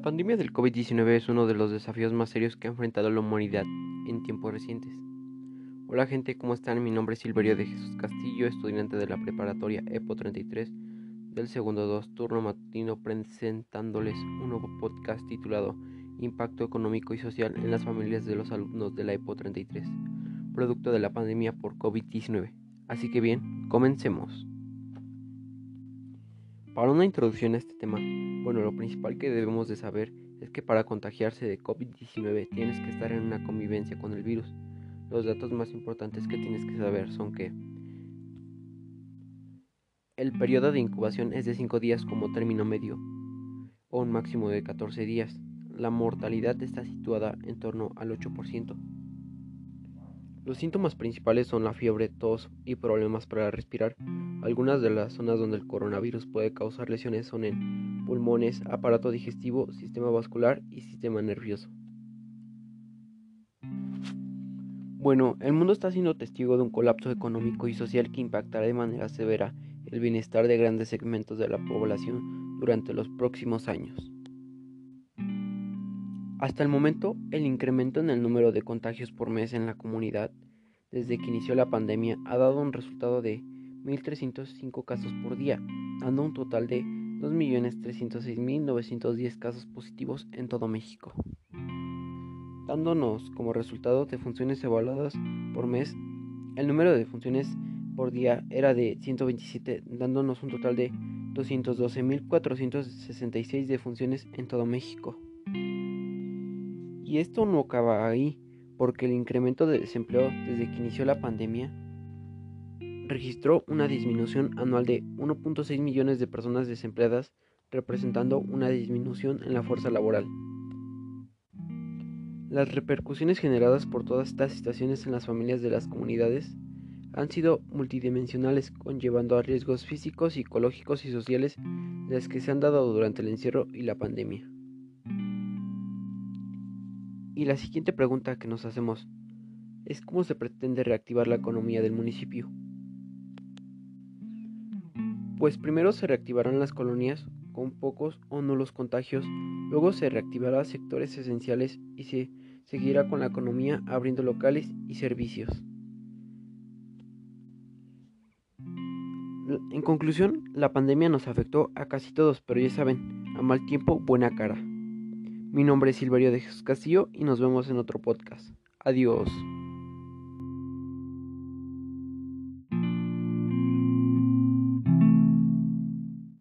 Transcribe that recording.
pandemia del COVID-19 es uno de los desafíos más serios que ha enfrentado la humanidad en tiempos recientes. Hola gente, ¿cómo están? Mi nombre es Silverio de Jesús Castillo, estudiante de la preparatoria EPO 33 del segundo 2 turno matutino presentándoles un nuevo podcast titulado Impacto económico y social en las familias de los alumnos de la EPO 33, producto de la pandemia por COVID-19. Así que bien, comencemos. Para una introducción a este tema, bueno, lo principal que debemos de saber es que para contagiarse de COVID-19 tienes que estar en una convivencia con el virus. Los datos más importantes que tienes que saber son que el periodo de incubación es de 5 días como término medio o un máximo de 14 días. La mortalidad está situada en torno al 8%. Los síntomas principales son la fiebre, tos y problemas para respirar. Algunas de las zonas donde el coronavirus puede causar lesiones son en pulmones, aparato digestivo, sistema vascular y sistema nervioso. Bueno, el mundo está siendo testigo de un colapso económico y social que impactará de manera severa el bienestar de grandes segmentos de la población durante los próximos años. Hasta el momento, el incremento en el número de contagios por mes en la comunidad desde que inició la pandemia ha dado un resultado de 1.305 casos por día, dando un total de 2.306.910 casos positivos en todo México. Dándonos como resultado de funciones evaluadas por mes, el número de funciones por día era de 127, dándonos un total de 212.466 defunciones en todo México. Y esto no acaba ahí, porque el incremento de desempleo desde que inició la pandemia registró una disminución anual de 1.6 millones de personas desempleadas, representando una disminución en la fuerza laboral. Las repercusiones generadas por todas estas situaciones en las familias de las comunidades han sido multidimensionales, conllevando a riesgos físicos, psicológicos y sociales las que se han dado durante el encierro y la pandemia. Y la siguiente pregunta que nos hacemos es cómo se pretende reactivar la economía del municipio. Pues primero se reactivarán las colonias con pocos o nulos contagios, luego se reactivará sectores esenciales y se seguirá con la economía abriendo locales y servicios. En conclusión, la pandemia nos afectó a casi todos, pero ya saben, a mal tiempo, buena cara. Mi nombre es Silverio de Jesús Castillo y nos vemos en otro podcast. Adiós.